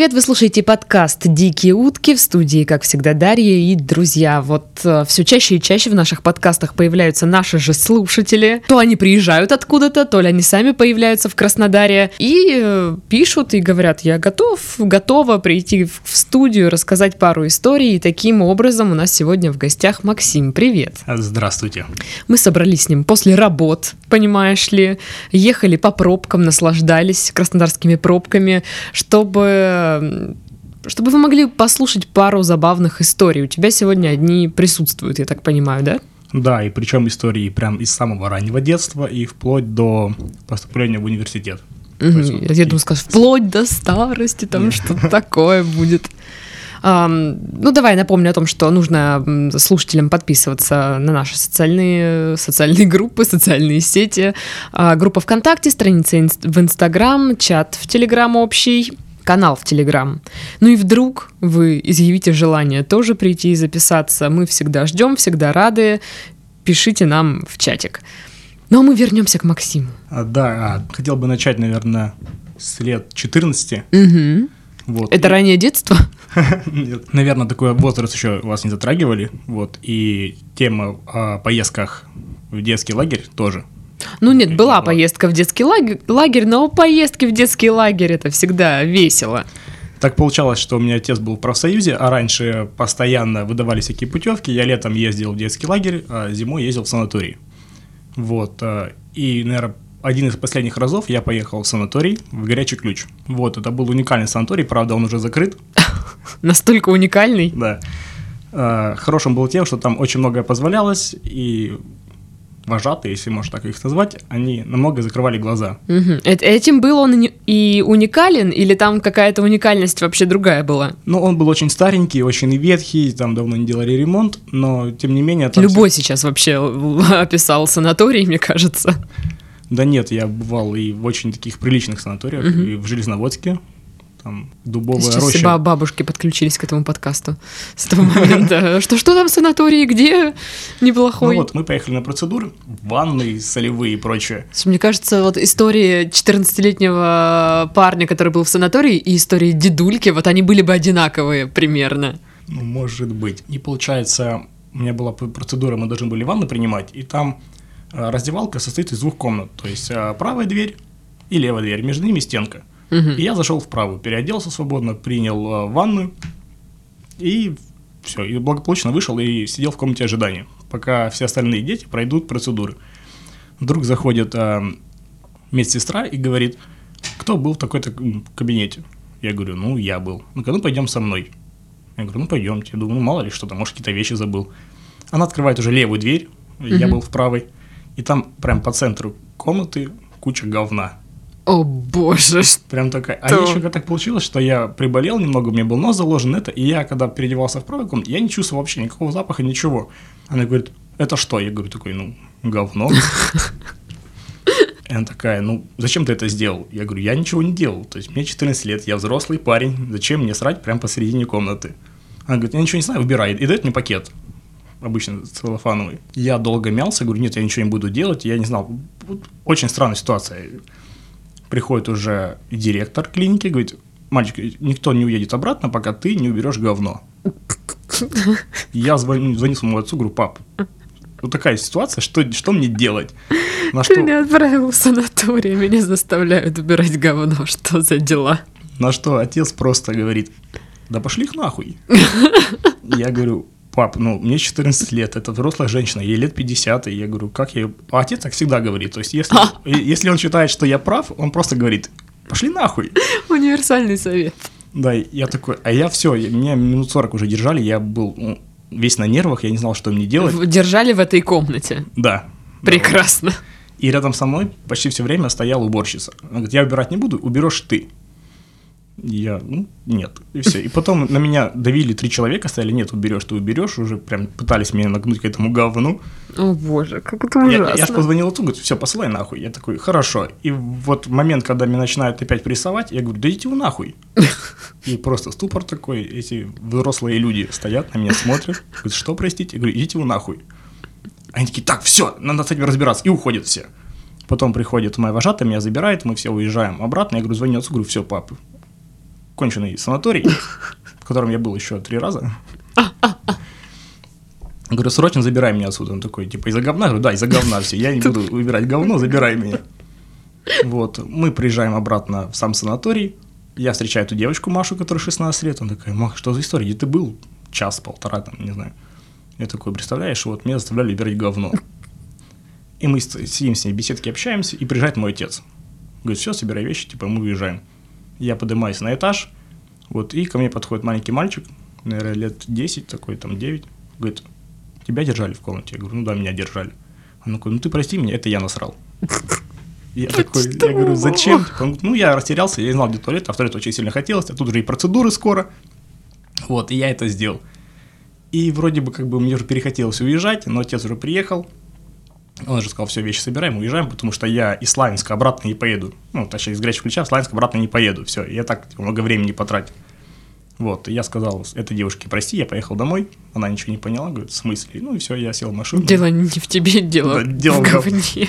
привет! Вы слушаете подкаст «Дикие утки» в студии, как всегда, Дарья и друзья. Вот э, все чаще и чаще в наших подкастах появляются наши же слушатели. То они приезжают откуда-то, то ли они сами появляются в Краснодаре и э, пишут и говорят, я готов, готова прийти в в студию, рассказать пару историй. И таким образом у нас сегодня в гостях Максим. Привет! Здравствуйте. Мы собрались с ним после работ, понимаешь ли, ехали по пробкам, наслаждались краснодарскими пробками, чтобы чтобы вы могли послушать пару забавных историй. У тебя сегодня одни присутствуют, я так понимаю, да? Да, и причем истории прям из самого раннего детства и вплоть до поступления в университет. Мгм. есть, Я, я думаю, скажешь, вплоть до старости, там что-то такое будет. Ну, давай напомню о том, что нужно слушателям подписываться на наши социальные, социальные группы, социальные сети. А, группа ВКонтакте, страница в Инстаграм, чат в Телеграм общий, канал в Телеграм. Ну и вдруг вы изъявите желание тоже прийти и записаться. Мы всегда ждем, всегда рады. Пишите нам в чатик. Ну а мы вернемся к Максиму. А, да, а, хотел бы начать, наверное, с лет 14. Мгм. Вот. Это И- раннее детство? Нет, Наверное, такой возраст еще вас не затрагивали. Вот. И тема о поездках в детский лагерь тоже. Ну нет, была поездка в детский лагерь, лагерь, но поездки в детский лагерь это всегда весело. Так получалось, что у меня отец был в профсоюзе, а раньше постоянно выдавали всякие путевки. Я летом ездил в детский лагерь, а зимой ездил в санаторий. Вот. а, И, наверное, один из последних разов я поехал в санаторий в Горячий Ключ. Вот, это был уникальный санаторий, правда, он уже закрыт, Настолько уникальный. да. А, Хорошим был тем, что там очень многое позволялось, и вожатые, если можно так их назвать, они намного закрывали глаза. Э- Этим был он и- уникален, или там какая-то уникальность вообще другая была? Ну, он был очень старенький, очень ветхий, там давно не делали ремонт, но, тем не менее... там Любой сейчас вообще описал санаторий, мне кажется. Да нет, я бывал и в очень таких приличных санаториях, Мгм. и в Железноводске, там дубовая Сейчас роща. ба- бабушки подключились к этому подкасту с этого момента. Что, что там в санатории, где Ну неплохой? вот, мы поехали на процедуры, ванны, солевые и прочее. Мне кажется, вот история 14-летнего парня, который был в санатории, и история дедульки, вот они были бы одинаковые примерно. Ну, может быть. И получается, у меня была процедура, мы должны были ванны принимать, и там э, раздевалка состоит из двух комнат. То есть э, правая дверь и левая дверь, между ними стенка. И я зашел в правую, переоделся свободно, принял э, ванную, и все, и благополучно вышел и сидел в комнате ожидания, пока все остальные дети пройдут процедуры. Вдруг заходит э, медсестра и говорит, кто был в такой-то кабинете? Я говорю, ну, я был. Ну, ну, пойдем со мной. Я говорю, ну, пойдемте. Я думаю, ну, мало ли что-то, может, какие-то вещи забыл. Она открывает уже левую дверь, я Мгм. был в правой, и там прям по центру комнаты куча говна. О боже. Прям такая. А То. еще так получилось, что я приболел немного, у меня был нос заложен, это, и я, когда переодевался в комнату, я не чувствовал вообще никакого запаха, ничего. Она говорит, это что? Я говорю, такой, ну, говно. И она такая, ну, зачем ты это сделал? Я говорю, я ничего не делал. То есть мне 14 лет, я взрослый парень, зачем мне срать прямо посередине комнаты? Она говорит, я ничего не знаю, выбирай. И дает мне пакет, обычно целлофановый. Я долго мялся, говорю, нет, я ничего не буду делать, я не знал. Очень странная ситуация приходит уже директор клиники, говорит, мальчик, никто не уедет обратно, пока ты не уберешь говно. Я звоню, звоню своему отцу, говорю, пап, вот такая ситуация, что, что мне делать? На Ты что, меня отправил в санаторий, меня заставляют убирать говно, что за дела? на что отец просто говорит, да пошли их нахуй. Я говорю, пап, ну, мне 14 лет, это взрослая женщина, ей лет 50, и я говорю, как я... её-» А отец так всегда говорит, то есть если, если он считает, что я прав, он просто говорит, пошли нахуй. Универсальный совет. Да, я такой, а я все, меня минут 40 уже держали, я был ну, весь на нервах, я не знал, что мне делать. Держали в этой комнате. Да. Прекрасно. И рядом со мной почти все время стояла уборщица. Она говорит, я убирать не буду, уберешь ты. Я, ну, нет. И все. И потом на меня давили три человека, сказали, нет, уберешь, ты уберешь. Уже прям пытались меня нагнуть к этому говну. О боже, как это Я, ужасно. я ж позвонил отцу, говорит, все, посылай нахуй. Я такой, хорошо. И вот момент, когда меня начинают опять прессовать, я говорю, да идите вы нахуй. И просто ступор такой, эти взрослые люди стоят на меня, смотрят. Говорят, что, простите? Я говорю, идите вы нахуй. Они такие, так, все, надо с этим разбираться. И уходят все. Потом приходит моя вожатая, меня забирает, мы все уезжаем обратно. Я говорю, звоню отцу, говорю, все, папа, конченый санаторий, в котором я был еще три раза. Говорю, срочно забирай меня отсюда. Он такой, типа, из-за говна? говорю, да, из-за говна все. Я не буду выбирать говно, забирай меня. Вот, мы приезжаем обратно в сам санаторий. Я встречаю эту девочку Машу, которая 16 лет. Она такая, Мах, что за история? Где ты был? Час, полтора, там, не знаю. Я такой, представляешь, вот меня заставляли выбирать говно. И мы сидим с ней в беседке, общаемся, и приезжает мой отец. Говорит, все, собирай вещи, типа, мы уезжаем. Я поднимаюсь на этаж, вот, и ко мне подходит маленький мальчик, наверное, лет 10, такой, там, 9, говорит, тебя держали в комнате? Я говорю, ну да, меня держали. Он такой, ну ты прости меня, это я насрал. Я такой, я говорю, зачем? Он говорит, ну я растерялся, я не знал, где туалет, а в туалет очень сильно хотелось, а тут уже и процедуры скоро. Вот, и я это сделал. И вроде бы как бы мне уже перехотелось уезжать, но отец уже приехал, он же сказал, все, вещи собираем, уезжаем, потому что я из Славянска обратно не поеду. Ну, точнее, из Греческого ключа в Славянск обратно не поеду. Все, я так типа, много времени потратил. Вот, и я сказал этой девушке, прости, я поехал домой. Она ничего не поняла, говорит, в смысле? Ну и все, я сел в машину. Дело не в тебе, дело, Да, дело в говне.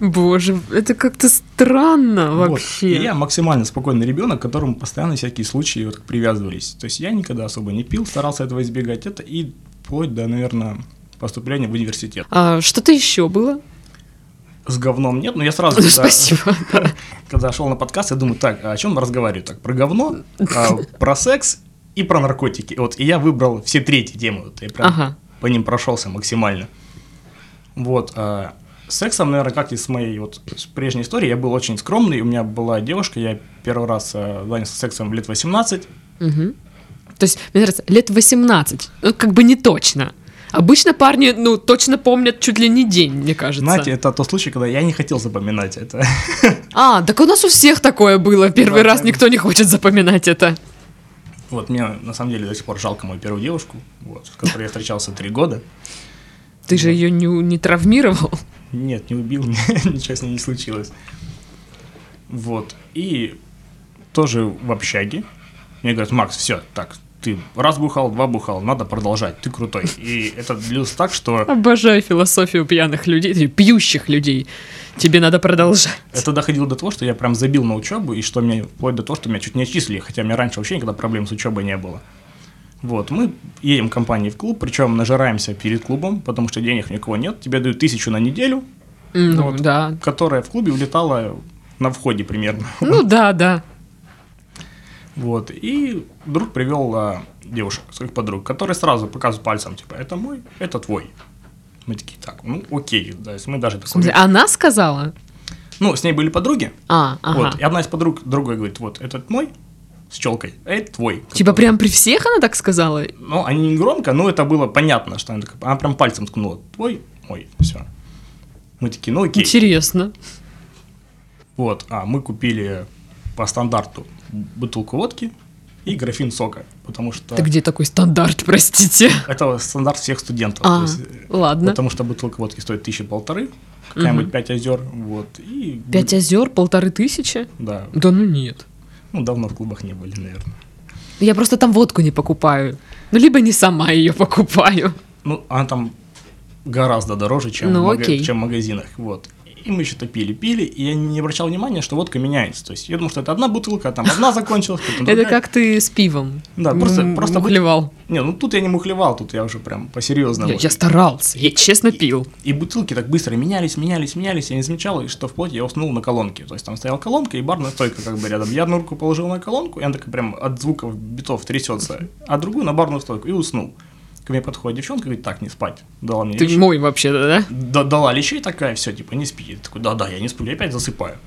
Боже, это как-то странно Вот. вообще. И я максимально спокойный ребенок, к которому постоянно всякие случаи вот привязывались. То есть я никогда особо не пил, старался этого избегать. Это и вплоть до, наверное, поступления в университет. А что-то еще было? С говном нет, но я сразу, когда, Спасибо. да. когда шел на подкаст, я думаю, так, а о чем разговариваю? Так, про говно, а, про секс и про наркотики. Вот, и я выбрал все третьи темы. Вот, я прям Ага. по ним прошелся максимально. Вот. а, с сексом, наверное, как и с моей вот с прежней историей, я был очень скромный. У меня была девушка, я первый раз а, занялся сексом в лет 18. Мгм. То есть, мне нравится, лет 18. Ну, как бы не точно. Обычно парни, ну, точно помнят чуть ли не день, мне кажется. Знаете, это тот случай, когда я не хотел запоминать это. А, так у нас у всех такое было. Первый Да, раз никто не хочет запоминать это. Вот мне на самом деле до сих пор жалко мою первую девушку, вот, с которой я встречался три года. Ты же ее не, не травмировал. Нет, не убил, ничего с ней не случилось. Вот. И тоже в общаге. Мне говорят, Макс, все, так, ты раз бухал, два бухал, надо продолжать, ты крутой. И это длилось так, что Обожаю философию пьяных людей, пьющих людей. Тебе надо продолжать. это доходило до того, что я прям забил на учебу, и что меня, вплоть до того, что меня чуть не отчислили, хотя у меня раньше вообще никогда проблем с учебой не было. Вот, мы едем компанией в клуб, причем нажираемся перед клубом, потому что денег никого нет, тебе дают тысячу на неделю, Ну, Вот. да. которая в клубе улетала на входе примерно. Ну, да, да. Вот, и друг привел а, девушек, своих подруг, которые сразу показывают пальцем, типа, это мой, это твой. Мы такие, так, ну окей, то есть мы даже В такой... она сказала? Ну, с ней были подруги, А, ага. вот, и одна из подруг другой говорит, вот, этот мой, с челкой, а это твой. Типа прям при всех она так сказала? Ну, они не громко, но это было понятно, что она, такая, она прям пальцем ткнула, твой, мой, все. Мы такие, ну окей. Интересно. Вот, а мы купили по стандарту бутылку водки и графин сока, потому что Ты где такой стандарт, простите? это стандарт всех студентов. А, есть, э, ладно. Потому что бутылка водки стоит тысячи полторы, какая-нибудь пять озер, вот, и... Пять озер, полторы тысячи? Да, Да ну нет. ну, давно в клубах не были, наверное. Я просто там водку не покупаю. Ну, либо не сама ее покупаю. Ну, она там гораздо дороже, чем, Ну, в, мага- чем в магазинах, вот. И мы что-то пили, пили, и я не обращал внимания, что водка меняется. То есть я думал, что это одна бутылка, а там одна закончилась, потом Это как ты с пивом. Да, просто- просто мухлевал. Не, ну тут я не мухлевал, тут я уже прям по-серьезному. Я старался, я честно пил. И бутылки так быстро менялись, менялись, менялись, я не замечал, и что вплоть я уснул на колонке. То есть там стояла колонка и барная стойка как бы рядом. Я одну руку положил на колонку, и она такая прям от звуков битов трясется, а другую на барную стойку и уснул. Ко мне подходит девчонка, говорит, так, не спать. Дала мне Ты лещей. мой вообще-то, да? Да- дала лещей такая, все, типа, не спи. Я такой, да-да, я не сплю, я опять засыпаю.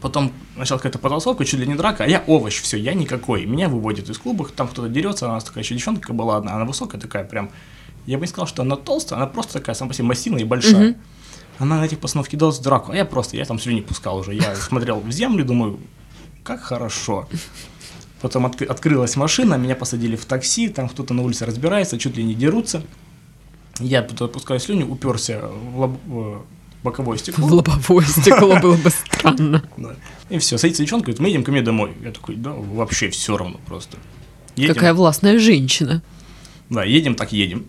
Потом началась какая-то потасовка, чуть ли не драка, а я овощ, все, я никакой. Меня выводят из клуба, там кто-то дерется, у нас такая еще девчонка была одна, она высокая такая прям. Я бы не сказал, что она толстая, она просто такая сама по себе массивная и большая. Мгм. Она на этих пацанов кидалась в драку, а я просто, я там слюни пускал уже. Я смотрел в землю, думаю, как хорошо. Потом отк- открылась машина, меня посадили в такси, там кто-то на улице разбирается, чуть ли не дерутся. Я тут пускаю слюни, уперся в, лоб- в боковое стекло. В лобовое стекло было бы странно. И все, садится девчонка, говорит, мы едем ко мне домой. Я такой, да, вообще все равно просто. Какая властная женщина. Да, едем, так едем.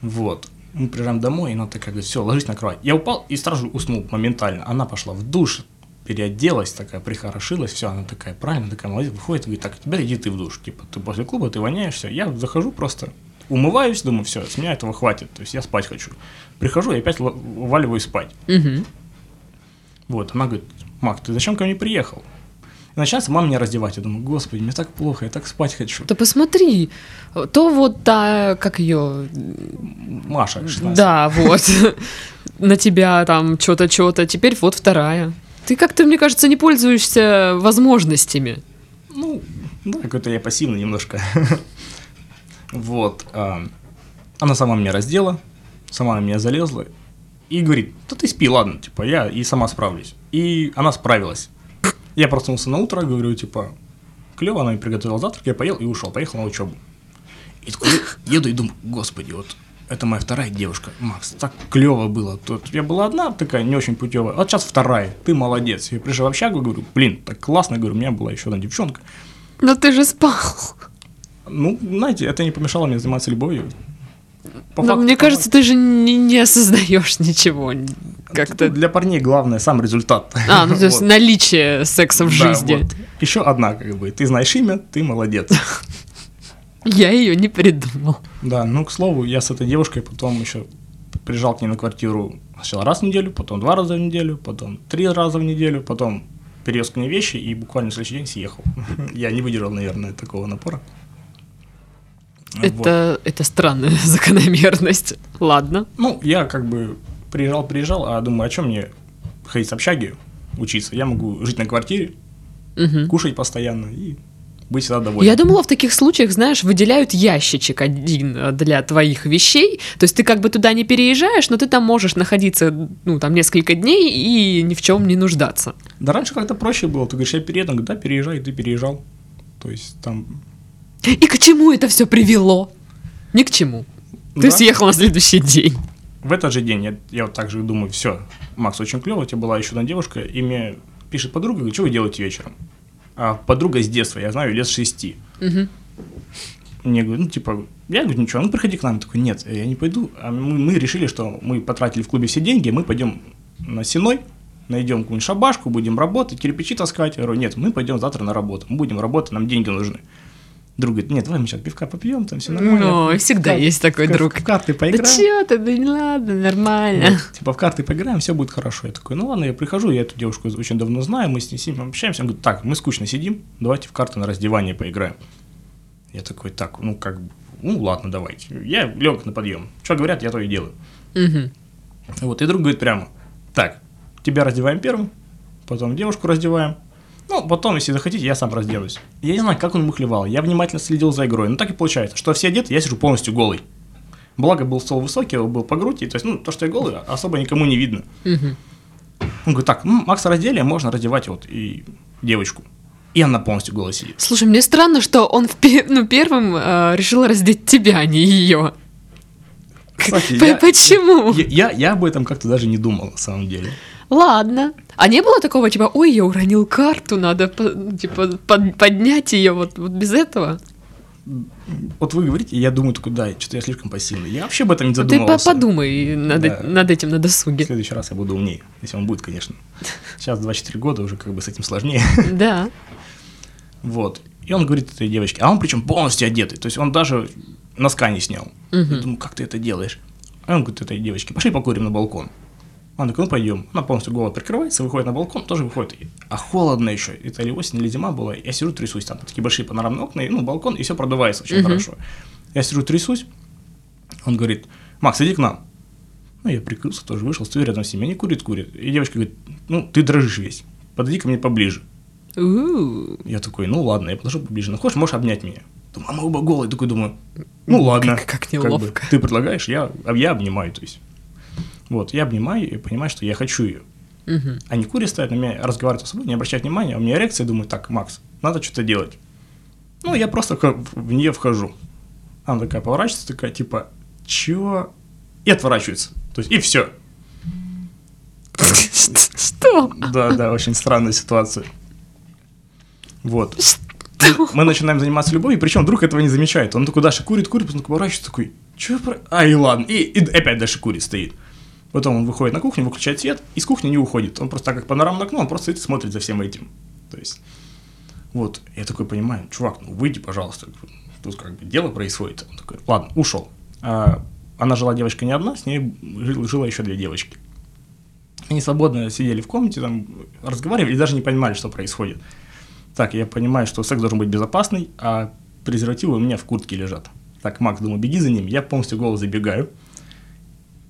Вот. Мы приезжаем домой, и она такая говорит, все, ложись на кровать. Я упал и сразу уснул моментально. Она пошла в душ, переоделась, такая прихорошилась, все, она такая правильно, такая молодец, выходит, говорит, так, теперь иди ты в душ, типа, ты после клуба, ты воняешься, я захожу просто, умываюсь, думаю, все, с меня этого хватит, то есть я спать хочу. Прихожу и опять уваливаюсь спать. Мгм. Вот, она говорит, Мак, ты зачем ко мне приехал? И начинается мама меня раздевать, я думаю, господи, мне так плохо, я так спать хочу. Да посмотри, то вот та, как ее, Маша, 16. да, вот, на тебя там что-то, что-то, теперь вот вторая. Ты как-то, мне кажется, не пользуешься возможностями. Ну, да, какой-то я пассивный немножко. Вот. а, Она сама меня раздела, сама на меня залезла и говорит, да ты спи, ладно, типа, я и сама справлюсь. И она справилась. Я проснулся на утро, говорю, типа, клево, она мне приготовила завтрак, я поел и ушел, поехал на учебу. И такой еду и думаю, господи, вот это моя вторая девушка, Макс, так клево было. Тут я была одна такая, не очень путевая, а сейчас вторая, ты молодец. Я пришел в общагу, говорю, блин, так классно, говорю, у меня была еще одна девчонка. Но ты же спал. Ну, знаете, это не помешало мне заниматься любовью. По Но факту- мне кажется, ты же не, не осознаешь ничего. Как-то. для парней главное сам результат. А, ну то есть Вот. наличие секса в Да, жизни. вот. Еще одна, как бы, ты знаешь имя, ты молодец. Я ее не придумал. Да, ну, к слову, я с этой девушкой потом еще приезжал к ней на квартиру сначала раз в неделю, потом два раза в неделю, потом три раза в неделю, потом перевез к ней вещи и буквально в следующий день съехал. Я не выдержал, наверное, такого напора. Вот. Это, это странная закономерность. Ладно. Ну, я как бы приезжал, приезжал, а думаю, о чем мне ходить с общаги, учиться? Я могу жить на квартире, Мгм. кушать постоянно и быть всегда доволен. Я думала, в таких случаях, знаешь, выделяют ящичек один э, для твоих вещей. То есть ты как бы туда не переезжаешь, но ты там можешь находиться, ну, там, несколько дней и ни в чем не нуждаться. Да раньше как-то проще было. Ты говоришь, я перееду, да, переезжай, ты переезжал. То есть там... И к чему это все привело? Ни к чему. Ты да. съехал на следующий день. В этот же день я, я вот так же думаю, все, Макс, очень клево, у тебя была еще одна девушка, и мне пишет подруга, говорит, что вы делаете вечером? А подруга с детства, я знаю, лет шести. Мгм. Мне говорят, ну, типа, я говорю, ничего, ну, приходи к нам. Я такой, нет, я не пойду. А мы, мы решили, что мы потратили в клубе все деньги, мы пойдем на Сеной, найдем какую-нибудь шабашку, будем работать, кирпичи таскать. Я говорю, нет, мы пойдем завтра на работу, мы будем работать, нам деньги нужны. Друг говорит, нет, давай мы сейчас пивка попьем, там все нормально. Ну, всегда В- есть такой в- друг. В карты Да поиграем. чё ты, да не ладно, нормально. Вот, Типа в карты поиграем, все будет хорошо. Я такой, ну ладно, я прихожу, я эту девушку очень давно знаю, мы с ней сидим, общаемся. Он говорит, так, мы скучно сидим, давайте в карты на раздевание поиграем. Я такой, так, ну как, ну ладно, давайте. Я лег на подъем. Что говорят, я то и делаю. Мгм. Вот, и друг говорит прямо, так, тебя раздеваем первым, потом девушку раздеваем, ну, потом, если захотите, я сам разденусь. Я не знаю, как он мухлевал, я внимательно следил за игрой, но так и получается, что все одеты, я сижу полностью голый. Благо был стол высокий, он был по грудь, и, то есть, ну, то, что я голый, особо никому не видно. Он говорит, так, м, Макса раздели, можно раздевать вот и девочку. И она полностью голая сидит. Слушай, мне странно, что он в пе- ну, первым э, решил раздеть тебя, а не ее. Кстати, я, Почему? я, я, я об этом как-то даже не думал, на самом деле. Ладно. А не было такого, типа, ой, я уронил карту, надо, ну, типа, под- поднять ее вот, вот без этого? Вот вы говорите, я думаю, такой, да, что-то я слишком пассивный. Я вообще об этом не Ты по- задумывался. подумай над, Да. над этим на В досуге. следующий раз я буду умнее, если он будет, конечно. Сейчас 24 года, уже как бы с этим сложнее. Да. Вот. И он говорит этой девочке, а он причем полностью одетый, то есть он даже носка не снял. Я Мгм. думаю, как ты это делаешь? А он говорит этой девочке, пошли покурим на балкон. Она такая, ну пойдем. Она полностью голову прикрывается, выходит на балкон, тоже выходит. А холодно еще. Это или осень, или зима была. Я сижу, трясусь. Там такие большие панорамные окна, и, ну, балкон, и все продувается очень Мгм. хорошо. Я сижу, трясусь. Он говорит, Макс, иди к нам. Ну, я прикрылся, тоже вышел, стою рядом с ними. Они курят, курят. И девочка говорит, ну, ты дрожишь весь. Подойди ко мне поближе. У-у. Я такой, ну ладно, я подошел поближе. Ну, хочешь, можешь обнять меня? Думаю, а мы оба голые. Такой думаю, ну ладно. Как- как бы неловко. ты предлагаешь, я, я обнимаю, то есть. Вот, я обнимаю и понимаю, что я хочу ее. Мгм. Они курят, стоят на меня, разговаривают с собой, не обращают внимания, а у меня эрекция, думаю, так, Макс, надо что-то делать. Ну, я просто в нее вхожу. Она такая поворачивается, такая, типа, чё? И отворачивается. То есть, и все. Что? Да, да, очень странная ситуация. Вот. Мы начинаем заниматься любовью, причем друг этого не замечает. Он такой дальше курит, курит, потом такой поворачивается, такой, что я про... А, и ладно. И, и опять дальше курит, стоит. Потом он выходит на кухню, выключает свет, и с кухни не уходит. Он просто так как панорамное окно, он просто стоит и смотрит за всем этим. То есть, вот, я такой понимаю, чувак, ну выйди, пожалуйста, тут как бы дело происходит. Он такой, ладно, ушел. А, она жила девочка не одна, с ней жила, еще две девочки. Они свободно сидели в комнате, там разговаривали и даже не понимали, что происходит. Так, я понимаю, что секс должен быть безопасный, а презервативы у меня в куртке лежат. Так, Макс, думаю, беги за ним. Я полностью голос забегаю.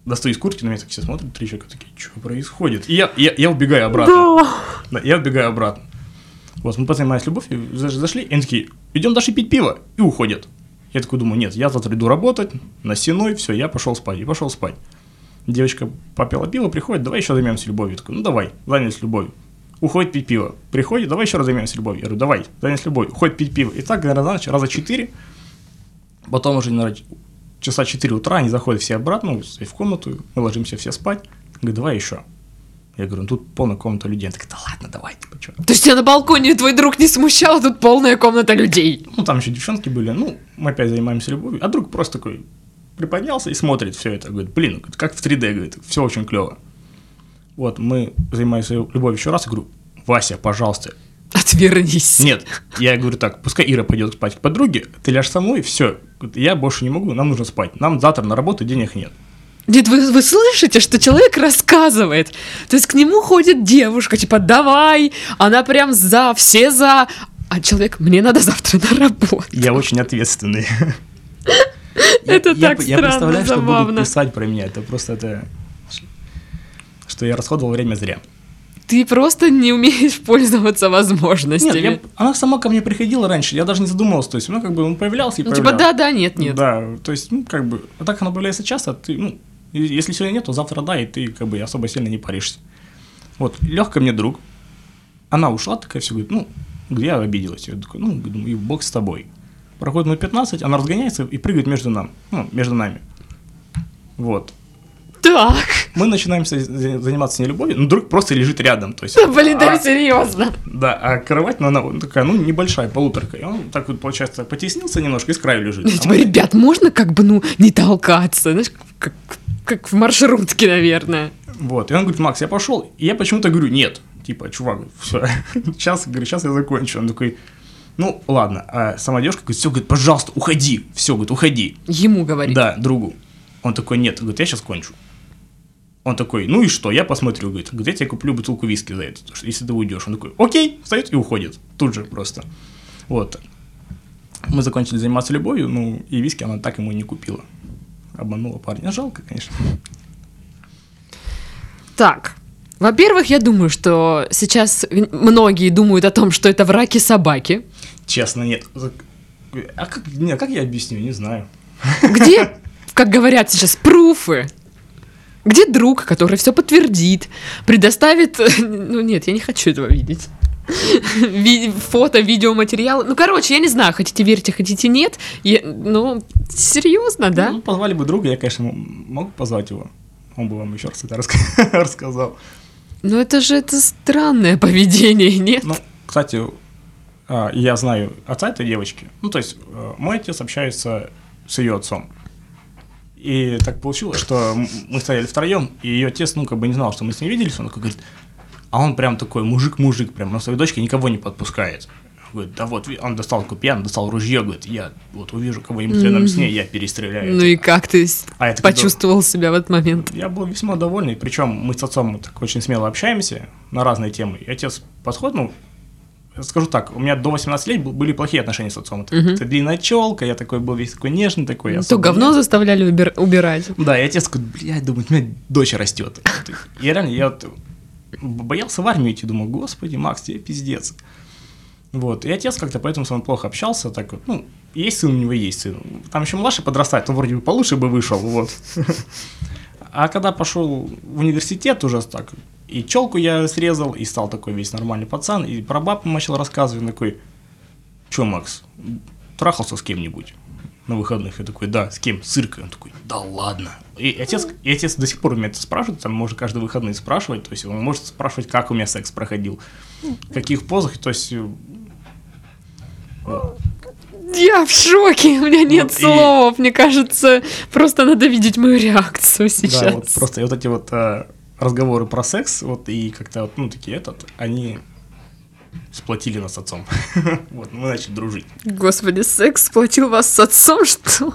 Достаю из куртки, на меня так все смотрят, три человека такие, что происходит? И я, я, я убегаю обратно. Да. да. Я убегаю обратно. Вот, мы позанимались любовью, зашли, и они такие, идем дальше пить пиво, и уходят. Я такой думаю, нет, я завтра иду работать, на стеной, все, я пошел спать, и пошел спать. Девочка попила пиво, приходит, давай еще займемся любовью. Я такой, ну давай, занялись любовью. Уходит пить пиво. Приходит, давай еще раз займемся любовью. Я говорю, давай, занялись любовью. Уходит пить пиво. И так, наверное, раза четыре. Потом уже, наверное, часа 4 утра они заходят все обратно ну, в комнату, мы ложимся все спать. Говорит, давай еще. Я говорю, ну тут полная комната людей. Она такая, да ладно, давай, типа, что. То есть тебя на балконе твой друг не смущал, а тут полная комната людей? Ну, там еще девчонки были, ну, мы опять занимаемся любовью. А друг просто такой приподнялся и смотрит все это. Говорит, блин, как в 3D, говорит, все очень клево. Вот, мы занимаемся любовью еще раз. Я говорю, Вася, пожалуйста, Отвернись. Нет, я говорю так, пускай Ира пойдет спать к подруге, ты ляжь со мной, все, я больше не могу, нам нужно спать, нам завтра на работу денег нет. Нет, вы, вы слышите, что человек рассказывает. То есть к нему ходит девушка, типа, давай, она прям за, все за. А человек, мне надо завтра на работу. Я очень ответственный. Это так странно, Я представляю, что будут писать про меня. Это просто это... Что я расходовал время зря. Ты просто не умеешь пользоваться возможностями. Нет, я, она сама ко мне приходила раньше, я даже не задумывался, то есть, ну, как бы он появлялся и ну, типа, появлялся. типа, да, да, нет, нет. Да, то есть, ну, как бы, а так она появляется часто, ты, ну, если сегодня нет, то завтра да, и ты, как бы, особо сильно не паришься. Вот, легко мне друг, она ушла, такая все, говорит, ну, где я обиделась? Я такой, ну, думаю, и бог с тобой. Проходит минут 15, она разгоняется и прыгает между нами, ну, между нами. Вот. Так. Мы начинаем заниматься с ней любовью, но друг просто лежит рядом. То есть, да, блин, да а, серьезно. Да, а кровать, ну, она такая, ну, небольшая, полуторка. И он так вот, получается, потеснился немножко и с краю лежит. Ну, типа, мы... ребят, можно как бы, ну, не толкаться? Знаешь, как, как в маршрутке, наверное. Вот, и он говорит, Макс, я пошел. И я почему-то говорю, нет. Типа, чувак, все, сейчас, говорю, сейчас я закончу. Он такой, ну, ладно. А сама девушка говорит, все, говорит, пожалуйста, уходи. Все, говорит, уходи. Ему говорит. Да, другу. Он такой, нет, говорит, я сейчас кончу. Он такой, ну и что, я посмотрю, говорит, где я тебе куплю бутылку виски за это, если ты уйдешь. Он такой, окей, встает и уходит, тут же просто. Вот. Мы закончили заниматься любовью, ну, и виски она так ему и не купила. Обманула парня. Жалко, конечно. Так, во-первых, я думаю, что сейчас многие думают о том, что это враки собаки. Честно, нет. А как, не, как я объясню, не знаю. Где, как говорят сейчас, пруфы? Где друг, который все подтвердит, предоставит... Ну нет, я не хочу этого видеть. Фото, видеоматериалы. Ну, короче, я не знаю, хотите верьте, хотите нет. Я, ну, серьезно, да? Ну, позвали бы друга, я, конечно, могу позвать его. Он бы вам еще раз это рассказал. Ну, это же это странное поведение, нет? Ну, кстати, а, я знаю отца этой девочки. Ну, то есть, э, мой отец общается с ее отцом. И так получилось, что мы стояли втроем, и ее отец, ну, как бы не знал, что мы с ней виделись, он такой говорит, а он прям такой мужик-мужик, прям на своей дочке никого не подпускает. Говорит, да вот, он достал купьян, достал ружье, говорит, я вот увижу кого-нибудь рядом с ней, я перестреляю. Ну и как ты а почувствовал себя в этот момент? Я был весьма довольный, причем мы с отцом так очень смело общаемся на разные темы. И отец подходит, ну, скажу так, у меня до 18 лет были плохие отношения с отцом. Это, угу. это длинная челка, я такой был весь такой нежный, такой. Ну, то говно нет. заставляли убир- убирать. Да, и отец такой, блядь, думает, у меня дочь растет. И реально, я вот боялся в армию идти, думал, господи, Макс, тебе пиздец. Вот, и отец как-то поэтому с вами плохо общался, так вот, ну, есть сын, у него есть сын. Там еще младший подрастает, он вроде бы получше бы вышел, вот. А когда пошел в университет уже так, и челку я срезал, и стал такой весь нормальный пацан, и про баб начал рассказывать, такой, чё, Макс, трахался с кем-нибудь на выходных? Я такой, да, с кем? С Иркой. Он такой, да ладно. И отец, и отец до сих пор у меня это спрашивает, там может каждый выходный спрашивать, то есть он может спрашивать, как у меня секс проходил, в каких позах, то есть... Вот. Я в шоке, у меня нет Вот и- слов. Мне кажется, просто надо видеть мою реакцию Да, сейчас. вот просто и вот эти вот э, разговоры про секс, вот и как-то вот, ну, такие этот, они сплотили нас с отцом. Вот, мы начали дружить. Господи, секс сплотил вас с отцом, что?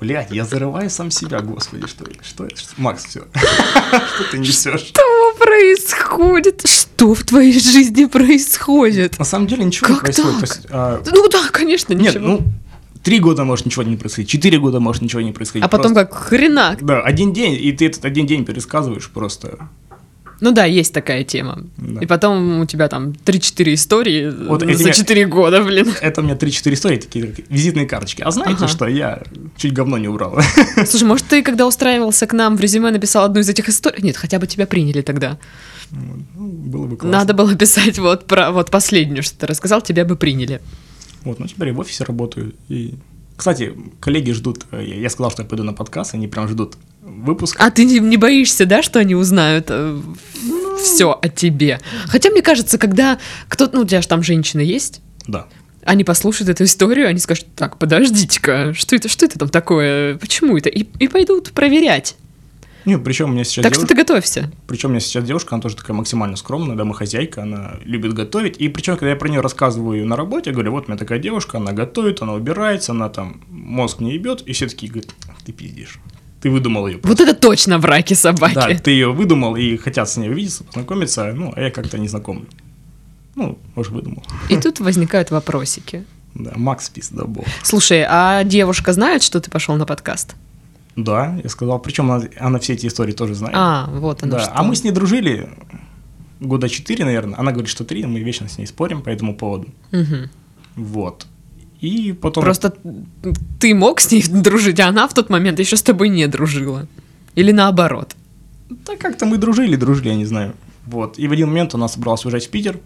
Блять, я зарываю сам себя, господи, что, что, это? Что- Макс, все. Что ты несешь? Что происходит? Что в твоей жизни происходит? На самом деле ничего не происходит. так? То есть, а, Ну да, конечно, Нет, ничего. ну, три года может ничего не происходить, четыре года может ничего не происходить. а потом Просто- как хрена. Да, один день, и ты этот один день пересказываешь просто. Ну да, есть такая тема. Да. И потом у тебя там 3-4 истории Вот за 4 года, блин. Это у меня 3-4 истории, такие как визитные карточки. А знаете, Ага. что я чуть говно не убрал? Слушай, может, ты, когда устраивался к нам в резюме, написал одну из этих историй? Нет, хотя бы тебя приняли тогда. Ну, было бы классно. Надо было писать вот про вот последнюю, что ты рассказал, тебя бы приняли. Вот, ну теперь я в офисе работаю. И... Кстати, коллеги ждут, э, я сказал, что я пойду на подкаст, они прям ждут выпуска. А ты не, боишься, да, что они узнают все о тебе? Хотя, мне кажется, когда кто-то, ну, у тебя же там женщина есть, Да. они послушают эту историю, они скажут, так, подождите-ка, что это, что это там такое, почему это? И, и пойдут проверять. Не, причем у меня сейчас Так что ты готовься. Причем у меня сейчас девушка, она тоже такая максимально скромная, домохозяйка, она любит готовить. И причем, когда я про нее рассказываю на работе, я говорю, вот у меня такая девушка, она готовит, она убирается, она там мозг не ебет, и все такие говорят, ты пиздишь. Ты выдумал ее. Вот это точно браки собаки. Да, ты ее выдумал и хотят с ней увидеться, познакомиться, ну, а я как-то не знакомлю. Ну, может, выдумал. И тут возникают вопросики. Да, Макс пиздобол. Слушай, а девушка знает, что ты пошел на подкаст? Да, я сказал, причем она, она все эти истории тоже знает. А, вот она да, что. а мы с ней дружили года четыре, наверное. Она говорит, что три, мы вечно с ней спорим по этому поводу. Мгм. Вот. И потом... Просто ты мог с ней дружить, а она в тот момент еще с тобой не дружила. Или наоборот. Да как-то мы дружили, дружили, я не знаю. Вот. И в один момент она собралась уезжать в Питер.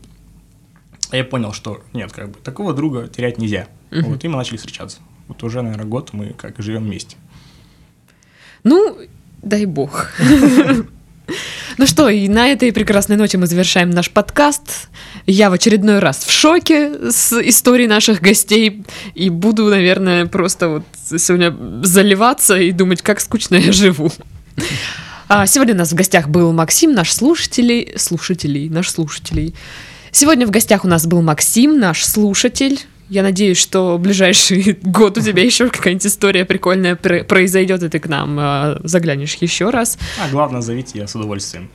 А я понял, что нет, как бы такого друга терять нельзя. Мгм. Вот и мы начали встречаться. Вот уже, наверное, год мы как живем вместе. Ну, дай бог. Ну что, и на этой прекрасной ноте мы завершаем наш подкаст. Я в очередной раз в шоке с историей наших гостей и буду, наверное, просто вот сегодня заливаться и думать, как скучно я живу. А сегодня у нас в гостях был Максим, наш слушателей, слушателей, наш слушателей. Сегодня в гостях у нас был Максим, наш слушатель. Я надеюсь, что в ближайший год у тебя еще какая-нибудь история прикольная пр- произойдет, и ты к нам э, заглянешь еще раз. А главное, зовите, я с удовольствием.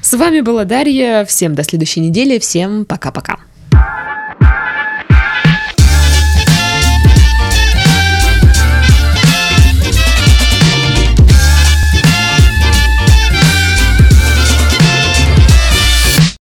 С вами была Дарья. Всем до следующей недели. Всем пока-пока.